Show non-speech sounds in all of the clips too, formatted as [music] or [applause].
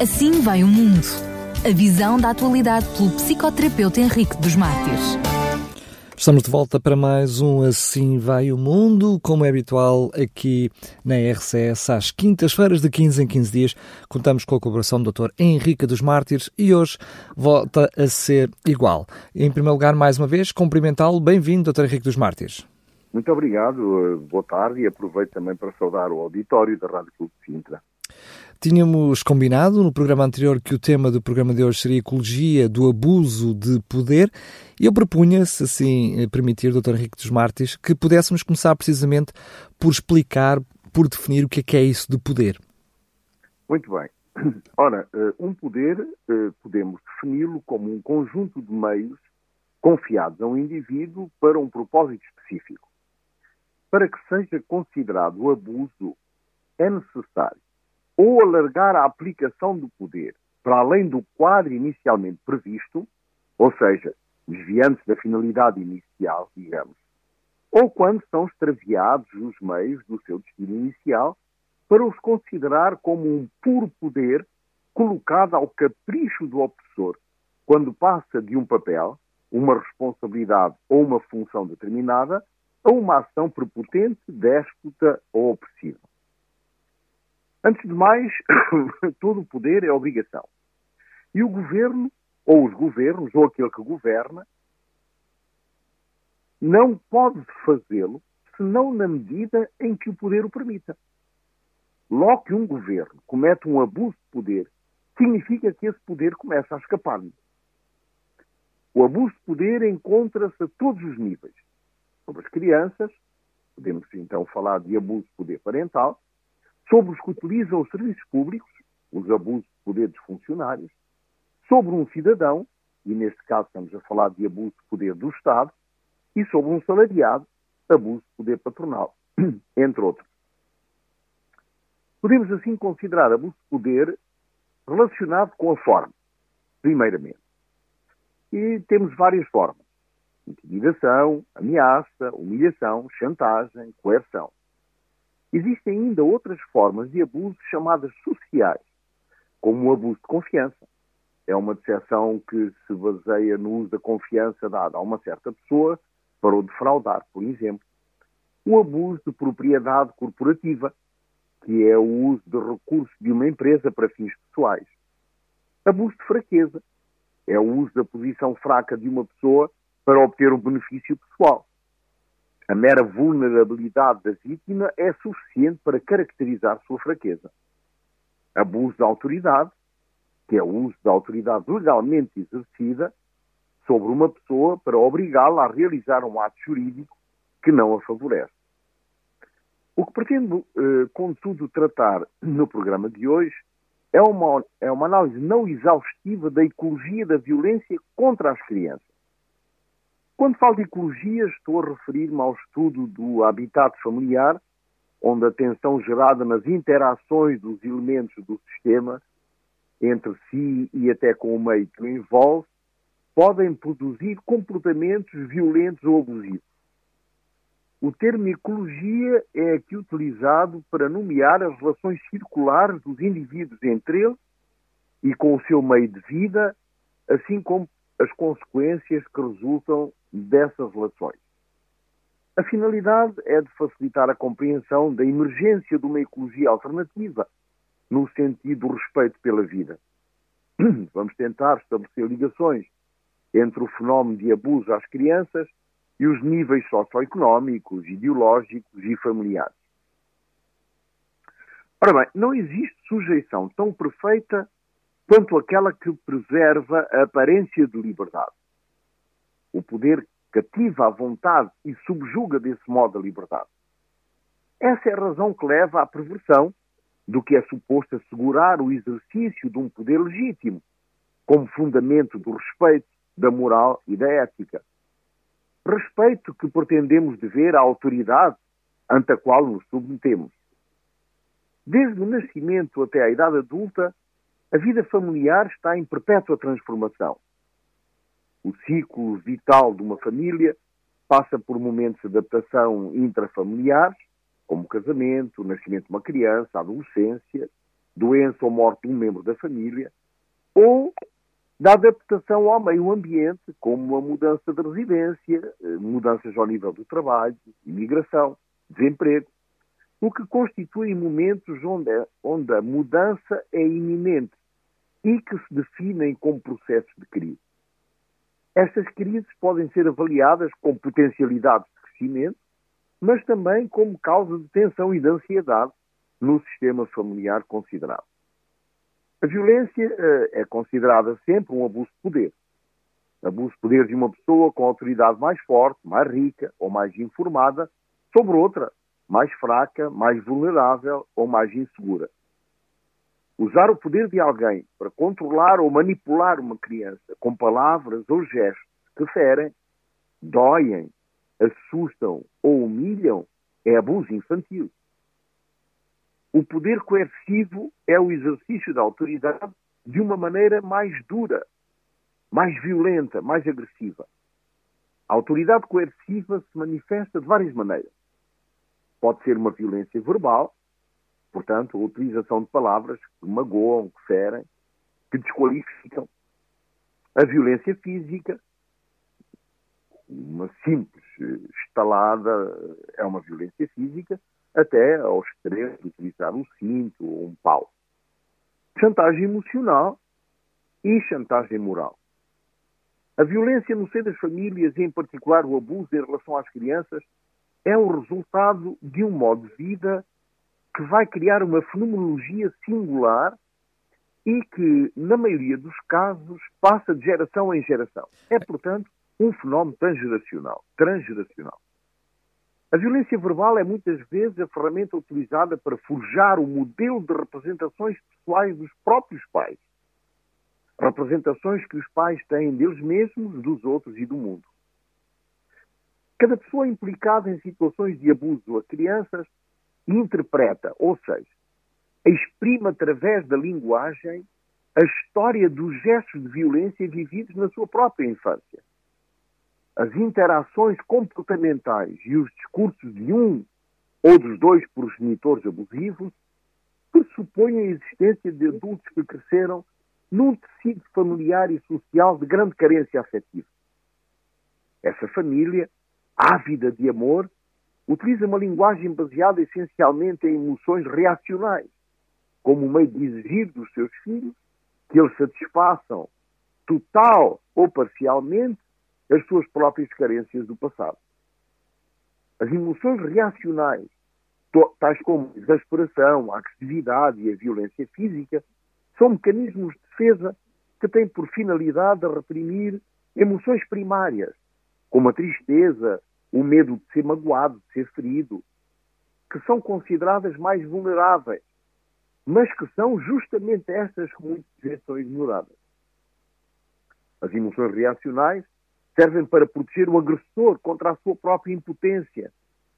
Assim vai o mundo. A visão da atualidade pelo psicoterapeuta Henrique dos Mártires. Estamos de volta para mais um Assim Vai o Mundo, como é habitual aqui na RCS, às quintas-feiras, de 15 em 15 dias. Contamos com a colaboração do Dr. Henrique dos Mártires e hoje volta a ser igual. Em primeiro lugar, mais uma vez, cumprimentá-lo. Bem-vindo, Dr. Henrique dos Mártires. Muito obrigado, boa tarde e aproveito também para saudar o auditório da Rádio Clube de Sintra. Tínhamos combinado no programa anterior que o tema do programa de hoje seria Ecologia do Abuso de Poder e eu propunha, se assim eh, permitir, Dr. Henrique dos Martins, que pudéssemos começar precisamente por explicar, por definir o que é que é isso de poder. Muito bem. [clears throat] Ora, eh, um poder eh, podemos defini-lo como um conjunto de meios confiados a um indivíduo para um propósito específico. Para que seja considerado abuso, é necessário ou alargar a aplicação do poder para além do quadro inicialmente previsto, ou seja, desviando-se da finalidade inicial, digamos, ou quando são extraviados os meios do seu destino inicial para os considerar como um puro poder colocado ao capricho do opressor, quando passa de um papel, uma responsabilidade ou uma função determinada a uma ação prepotente, déspota ou opressiva. Antes de mais, [coughs] todo o poder é obrigação. E o governo, ou os governos, ou aquele que governa, não pode fazê-lo senão na medida em que o poder o permita. Logo que um governo comete um abuso de poder, significa que esse poder começa a escapar-lhe. O abuso de poder encontra-se a todos os níveis sobre as crianças, podemos então falar de abuso de poder parental, sobre os que utilizam os serviços públicos, os abusos de poder dos funcionários, sobre um cidadão, e neste caso estamos a falar de abuso de poder do Estado, e sobre um salariado, abuso de poder patronal, [clears throat] entre outros. Podemos assim considerar abuso de poder relacionado com a forma, primeiramente. E temos várias formas intimidação, ameaça, humilhação, chantagem, coerção. Existem ainda outras formas de abuso chamadas sociais, como o abuso de confiança. É uma decepção que se baseia no uso da confiança dada a uma certa pessoa para o defraudar, por exemplo. O abuso de propriedade corporativa, que é o uso de recursos de uma empresa para fins pessoais. Abuso de fraqueza, é o uso da posição fraca de uma pessoa para obter um benefício pessoal. A mera vulnerabilidade da vítima é suficiente para caracterizar sua fraqueza. Abuso da autoridade, que é o uso da autoridade legalmente exercida sobre uma pessoa para obrigá-la a realizar um ato jurídico que não a favorece. O que pretendo, eh, contudo, tratar no programa de hoje é uma, é uma análise não exaustiva da ecologia da violência contra as crianças quando falo de ecologia, estou a referir-me ao estudo do habitat familiar, onde a tensão gerada nas interações dos elementos do sistema entre si e até com o meio que o envolve, podem produzir comportamentos violentos ou abusivos. O termo ecologia é aqui utilizado para nomear as relações circulares dos indivíduos entre eles e com o seu meio de vida, assim como as consequências que resultam dessas relações. A finalidade é de facilitar a compreensão da emergência de uma ecologia alternativa, no sentido do respeito pela vida. [clears throat] Vamos tentar estabelecer ligações entre o fenómeno de abuso às crianças e os níveis socioeconómicos, ideológicos e familiares. Ora bem, não existe sujeição tão perfeita quanto aquela que preserva a aparência de liberdade. O poder cativa a vontade e subjuga desse modo a liberdade. Essa é a razão que leva à perversão do que é suposto assegurar o exercício de um poder legítimo, como fundamento do respeito, da moral e da ética. Respeito que pretendemos dever à autoridade ante a qual nos submetemos. Desde o nascimento até a idade adulta, a vida familiar está em perpétua transformação. O ciclo vital de uma família passa por momentos de adaptação intrafamiliares, como casamento, nascimento de uma criança, adolescência, doença ou morte de um membro da família, ou da adaptação ao meio ambiente, como a mudança de residência, eh, mudanças ao nível do trabalho, imigração, desemprego, o que constitui momentos onde a, onde a mudança é iminente e que se definem como processos de crise. Estas crises podem ser avaliadas como potencialidades de crescimento, mas também como causa de tensão e de ansiedade no sistema familiar considerado. A violência uh, é considerada sempre um abuso de poder. Abuso de poder de uma pessoa com autoridade mais forte, mais rica ou mais informada sobre outra, mais fraca, mais vulnerável ou mais insegura. Usar o poder de alguém para controlar ou manipular uma criança com palavras ou gestos que ferem, doem, assustam ou humilham é abuso infantil. O poder coercivo é o exercício da autoridade de uma maneira mais dura, mais violenta, mais agressiva. A autoridade coerciva se manifesta de várias maneiras. Pode ser uma violência verbal, portanto, a utilização de palavras que magoam, que ferem, que desqualificam. A violência física, uma simples estalada é uma violência física, até ao extremo de utilizar um cinto ou um pau. Chantagem emocional e chantagem moral. A violência no seio das famílias, e em particular o abuso em relação às crianças, é o resultado de um modo de vida que vai criar uma fenomenologia singular e que, na maioria dos casos, passa de geração em geração. É, portanto, um fenómeno transgeracional. transgeracional. A violência verbal é muitas vezes a ferramenta utilizada para forjar o modelo de representações pessoais dos próprios pais. Representações que os pais têm deles mesmos, dos outros e do mundo. Cada pessoa implicada em situações de abuso a crianças interpreta, ou seja, exprime através da linguagem a história dos gestos de violência vividos na sua própria infância as interações comportamentais e os discursos de um ou dos dois progenitores abusivos pressupõem a existência de adultos que cresceram num tecido familiar e social de grande carência afetiva. Essa família, ávida de amor, utiliza uma linguagem baseada essencialmente em emoções reacionais, como meio de exigir dos seus filhos que eles satisfaçam total ou parcialmente as suas próprias carências do passado. As emoções reacionais, tais como a exasperação, a agressividade e a violência física, são mecanismos de defesa que têm por finalidade reprimir emoções primárias, como a tristeza, o medo de ser magoado, de ser ferido, que são consideradas mais vulneráveis, mas que são justamente estas que muitas vezes são ignoradas. As emoções reacionais servem para proteger o agressor contra a sua própria impotência,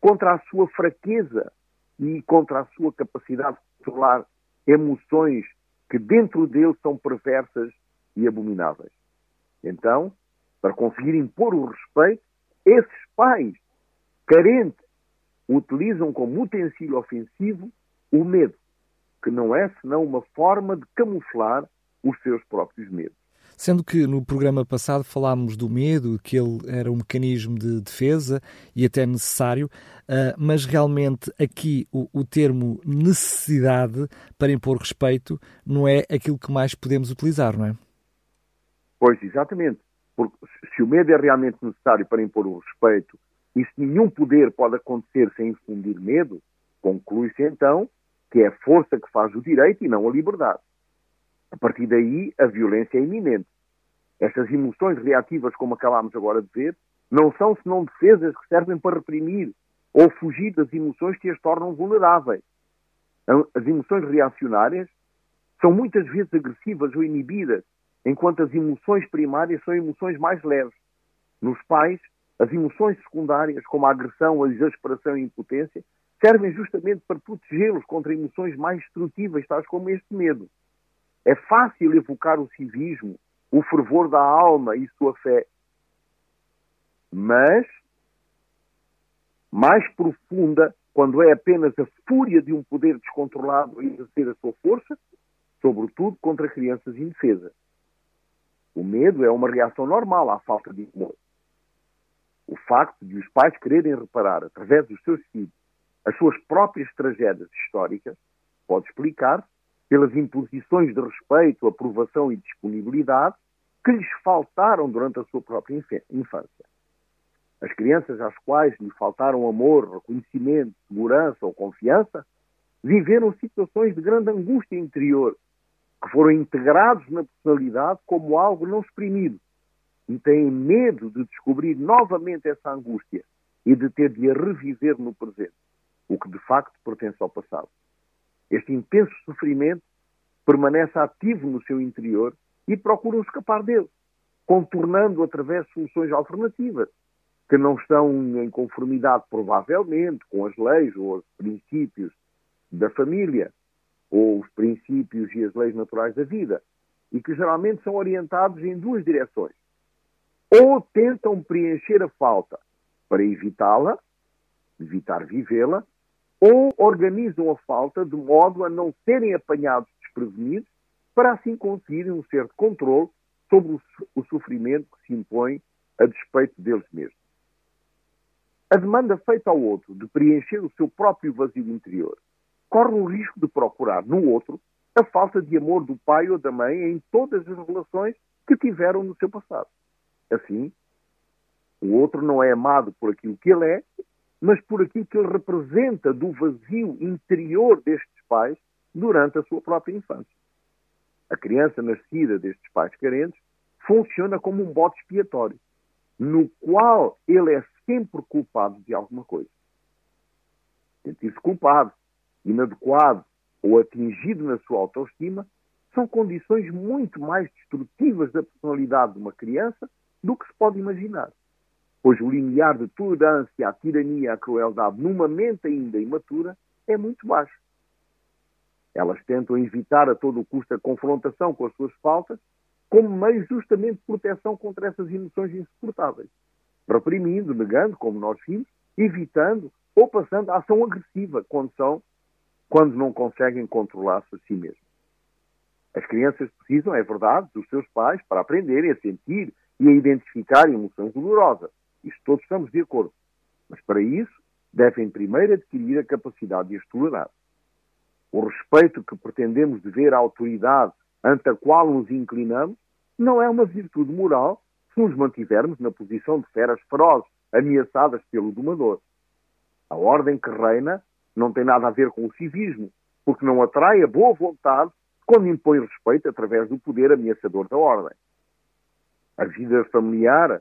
contra a sua fraqueza e contra a sua capacidade de controlar emoções que dentro dele são perversas e abomináveis. Então, para conseguir impor o respeito, esses pais carentes utilizam como utensílio ofensivo o medo, que não é senão uma forma de camuflar os seus próprios medos. Sendo que no programa passado falámos do medo, que ele era um mecanismo de defesa e até necessário, uh, mas realmente aqui o, o, termo necessidade para impor respeito não é aquilo que mais podemos utilizar, não é? Pois, exatamente. Porque se o medo é realmente necessário para impor o respeito e se nenhum poder pode acontecer sem infundir medo, conclui-se então que é a força que faz o direito e não a liberdade. A partir daí, a violência é iminente. Estas emoções reativas, como acabámos agora de ver, não são senão defesas que servem para reprimir ou fugir das emoções que as tornam vulneráveis. As emoções reacionárias são muitas vezes agressivas ou inibidas, enquanto as emoções primárias são emoções mais leves. Nos pais, as emoções secundárias, como a agressão, a exasperação e a impotência, servem justamente para protegê-los contra emoções mais destrutivas, tais como este medo. É fácil evocar o civismo, o fervor da alma e sua fé. Mas, mais profunda quando é apenas a fúria de um poder descontrolado a exercer a sua força, sobretudo contra crianças indefesas. O medo é uma reação normal à falta de amor. O facto de os pais quererem reparar, através dos seus filhos, as suas próprias tragédias históricas, pode explicar pelas imposições de respeito, aprovação e disponibilidade que lhes faltaram durante a sua própria infância. As crianças às quais lhe faltaram amor, reconhecimento, segurança ou confiança viveram situações de grande angústia interior, que foram integrados na personalidade como algo não exprimido e têm medo de descobrir novamente essa angústia e de ter de a reviver no presente, o que de facto pertence ao passado. Este intenso sofrimento permanece ativo no seu interior e procuram escapar dele, contornando através de soluções alternativas, que não estão em conformidade, provavelmente, com as leis ou os princípios da família, ou os princípios e as leis naturais da vida, e que geralmente são orientados em duas direções. Ou tentam preencher a falta para evitá-la, evitar vivê-la, ou organizam a falta de modo a não serem apanhados desprevenidos, para assim conseguirem um certo controle sobre o sofrimento que se impõe a despeito deles mesmos. A demanda feita ao outro de preencher o seu próprio vazio interior corre o risco de procurar no outro a falta de amor do pai ou da mãe em todas as relações que tiveram no seu passado. Assim, o outro não é amado por aquilo que ele é, mas por aquilo que ele representa do vazio interior destes pais durante a sua própria infância. A criança nascida destes pais carentes funciona como um bote expiatório, no qual ele é sempre culpado de alguma coisa. Sentir-se culpado, inadequado ou atingido na sua autoestima são condições muito mais destrutivas da personalidade de uma criança do que se pode imaginar. Pois o limiar de tolerância à tirania, à crueldade, numa mente ainda imatura, é muito baixo. Elas tentam evitar a todo custo a confrontação com as suas faltas, como meio justamente de proteção contra essas emoções insuportáveis reprimindo, negando, como nós vimos, evitando ou passando a ação agressiva quando são, quando não conseguem controlar-se a si mesmos. As crianças precisam, é verdade, dos seus pais para aprenderem a sentir e a identificar emoções dolorosas. Isto todos estamos de acordo. Mas para isso, devem primeiro adquirir a capacidade de as tolerar. O respeito que pretendemos dever à autoridade ante a qual nos inclinamos não é uma virtude moral se nos mantivermos na posição de feras ferozes, ameaçadas pelo domador. A ordem que reina não tem nada a ver com o civismo, porque não atrai a boa vontade quando impõe respeito através do poder ameaçador da ordem. A vida familiar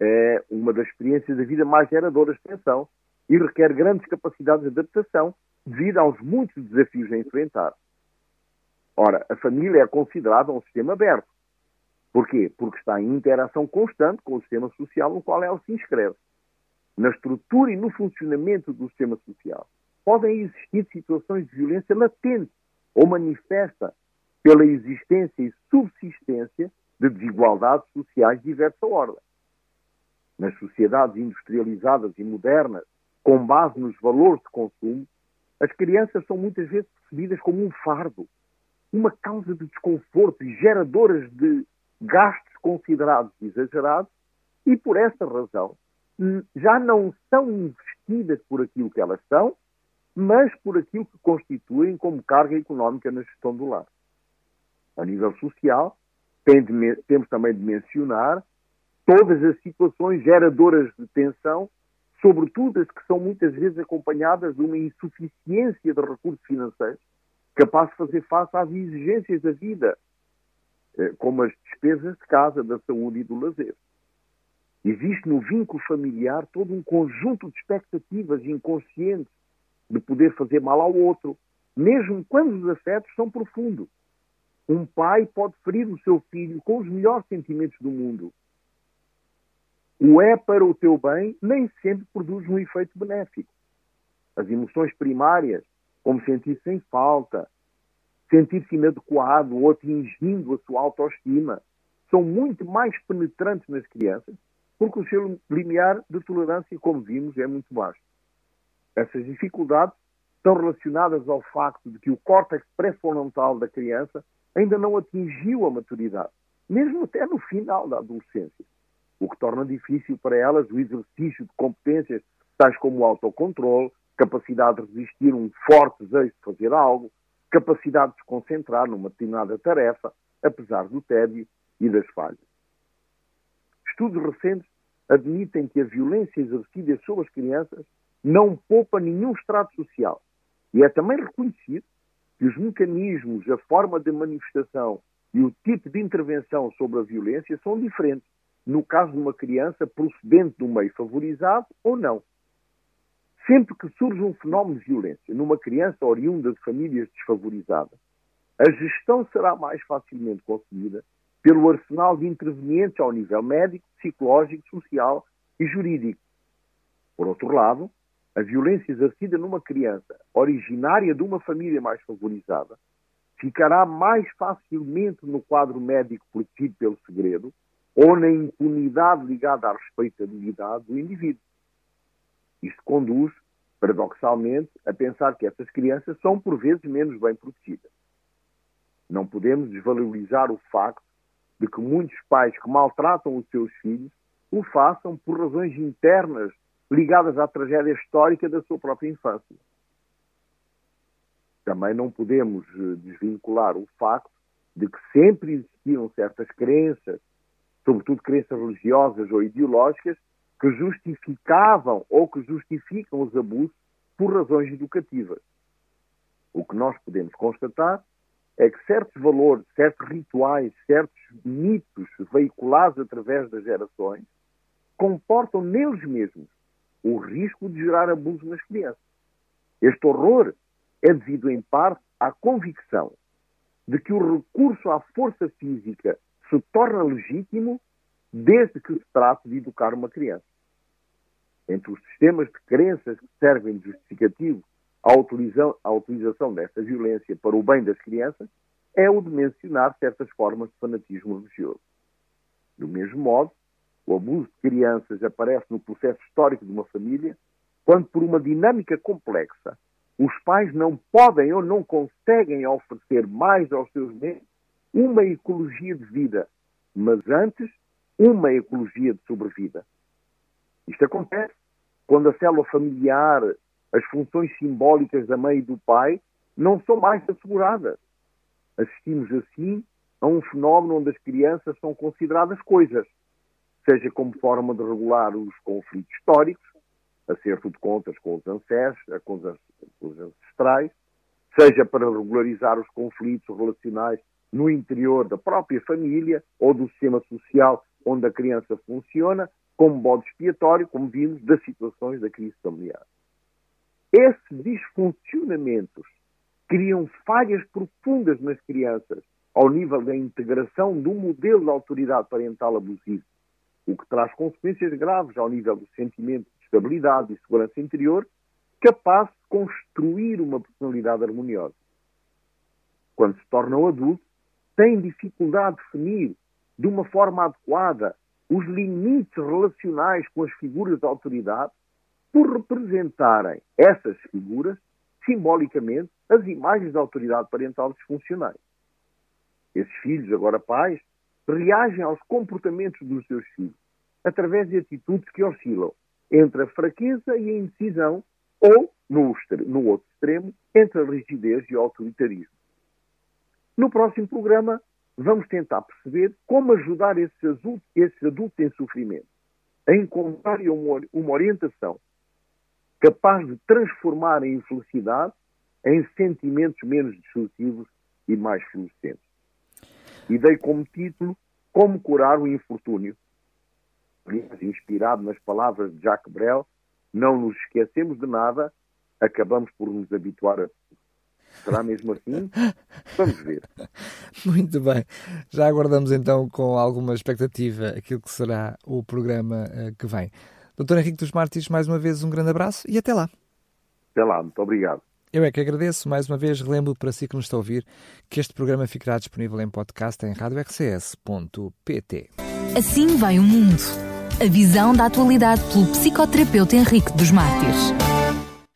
é uma das experiências da vida mais geradoras de tensão e requer grandes capacidades de adaptação devido aos muitos desafios a enfrentar. Ora, a família é considerada um sistema aberto, Porquê? Porque está em interação constante com o sistema social no qual ela se inscreve. Na estrutura e no funcionamento do sistema social podem existir situações de violência latente ou manifesta pela existência e subsistência de desigualdades sociais de diversa ordem. Nas sociedades industrializadas e modernas, com base nos valores de consumo, as crianças são muitas vezes percebidas como um fardo, uma causa de desconforto e geradoras de gastos considerados exagerados e, por essa razão, já não são investidas por aquilo que elas são, mas por aquilo que constituem como carga económica na gestão do lar. A nível social, tem de, temos também de mencionar todas as situações geradoras de tensão, sobretudo as que são muitas vezes acompanhadas de uma insuficiência de recursos financeiros capaz de fazer face às exigências da vida, eh, como as despesas de casa, da saúde e do lazer. Existe no vínculo familiar todo um conjunto de expectativas inconscientes de poder fazer mal ao outro, mesmo quando os afetos são profundos. Um pai pode ferir o seu filho com os melhores sentimentos do mundo. O é para o teu bem nem sempre produz um efeito benéfico. As emoções primárias, como sentir-se em falta, sentir-se inadequado ou atingindo a sua autoestima, são muito mais penetrantes nas crianças, porque o seu limiar de tolerância, como vimos, é muito baixo. Essas dificuldades estão relacionadas ao facto de que o córtex pré-frontal da criança ainda não atingiu a maturidade, mesmo até no final da adolescência, o que torna difícil para elas o exercício de competências tais como o autocontrole, capacidade de resistir a um forte desejo de fazer algo, capacidade de se concentrar numa determinada tarefa, apesar do tédio e das falhas. Estudos recentes admitem que a violência exercida sobre as crianças não poupa nenhum estrato social. E é também reconhecido que os mecanismos, a forma de manifestação e o tipo de intervenção sobre a violência são diferentes, no caso de uma criança procedente do meio favorizado ou não. Sempre que surge um fenómeno de violência numa criança oriunda de famílias desfavorizadas, a gestão será mais facilmente conseguida pelo arsenal de intervenientes ao nível médico, psicológico, social e jurídico. Por outro lado, a violência exercida numa criança originária de uma família mais favorizada ficará mais facilmente no quadro médico protegido pelo segredo ou na impunidade ligada à respeitabilidade do indivíduo. Isto conduz, paradoxalmente, a pensar que essas crianças são por vezes menos bem protegidas. Não podemos desvalorizar o facto de que muitos pais que maltratam os seus filhos o façam por razões internas ligadas à tragédia histórica da sua própria infância. Também não podemos eh, desvincular o facto de que sempre existiram certas crenças, sobretudo crenças religiosas ou ideológicas, que justificavam ou que justificam os abusos por razões educativas. O que nós podemos constatar é que certos valores, certos rituais, certos mitos veiculados através das gerações comportam neles mesmos o risco de gerar abuso nas crianças. Este horror é devido, em parte, à convicção de que o recurso à força física se torna legítimo desde que se trate de educar uma criança. Entre os sistemas de crenças que servem de justificativo à utilização, à utilização desta violência para o bem das crianças é o de mencionar certas formas de fanatismo religioso. Do mesmo modo, o abuso de crianças aparece no processo histórico de uma família quando, por uma dinâmica complexa, os pais não podem ou não conseguem oferecer mais aos seus membros uma ecologia de vida, mas antes uma ecologia de sobrevida. Isto acontece quando a célula familiar, as funções simbólicas da mãe e do pai não são mais asseguradas. Assistimos assim a um fenómeno onde as crianças são consideradas coisas seja como forma de regular os conflitos históricos, acerto de contas com os ancestros, com os ancestrais, seja para regularizar os conflitos relacionais no interior da própria família ou do sistema social onde a criança funciona, como bode expiatório, como vimos, das situações da crise familiar. Esses disfuncionamentos criam falhas profundas nas crianças ao nível da integração do modelo de autoridade parental abusivo o que traz consequências graves ao nível do sentimento de estabilidade e segurança interior, capaz de construir uma personalidade harmoniosa. Quando se tornam adultos, têm dificuldade de definir de uma forma adequada os limites relacionais com as figuras de autoridade por representarem essas figuras, simbolicamente, as imagens da autoridade parental disfuncionais. Esses filhos, agora pais, reagem aos comportamentos dos seus filhos através de atitudes que oscilam entre a fraqueza e a indecisão ou, no, no outro extremo, entre a rigidez e o autoritarismo. No próximo programa, vamos tentar perceber como ajudar esses adultos, em sofrimento a encontrar uma, uma orientação capaz de transformar a infelicidade em sentimentos menos destrutivos e mais florescentes e dei como título Como Curar o Infortúnio. Inspirado nas palavras de Jacques Brel, não nos esquecemos de nada, acabamos por nos habituar a Será mesmo assim? Vamos ver. [laughs] Muito bem. Já aguardamos então com alguma expectativa aquilo que será o programa uh, que vem. Doutor Henrique dos Martins, mais uma vez um grande abraço e até lá. Até lá, muito obrigado. Eu é que agradeço. Mais uma vez, relembro para si que nos está a ouvir que este programa ficará disponível em podcast em radiorcs.pt. Assim vai o mundo. A visão da atualidade pelo psicoterapeuta Henrique dos Mártires.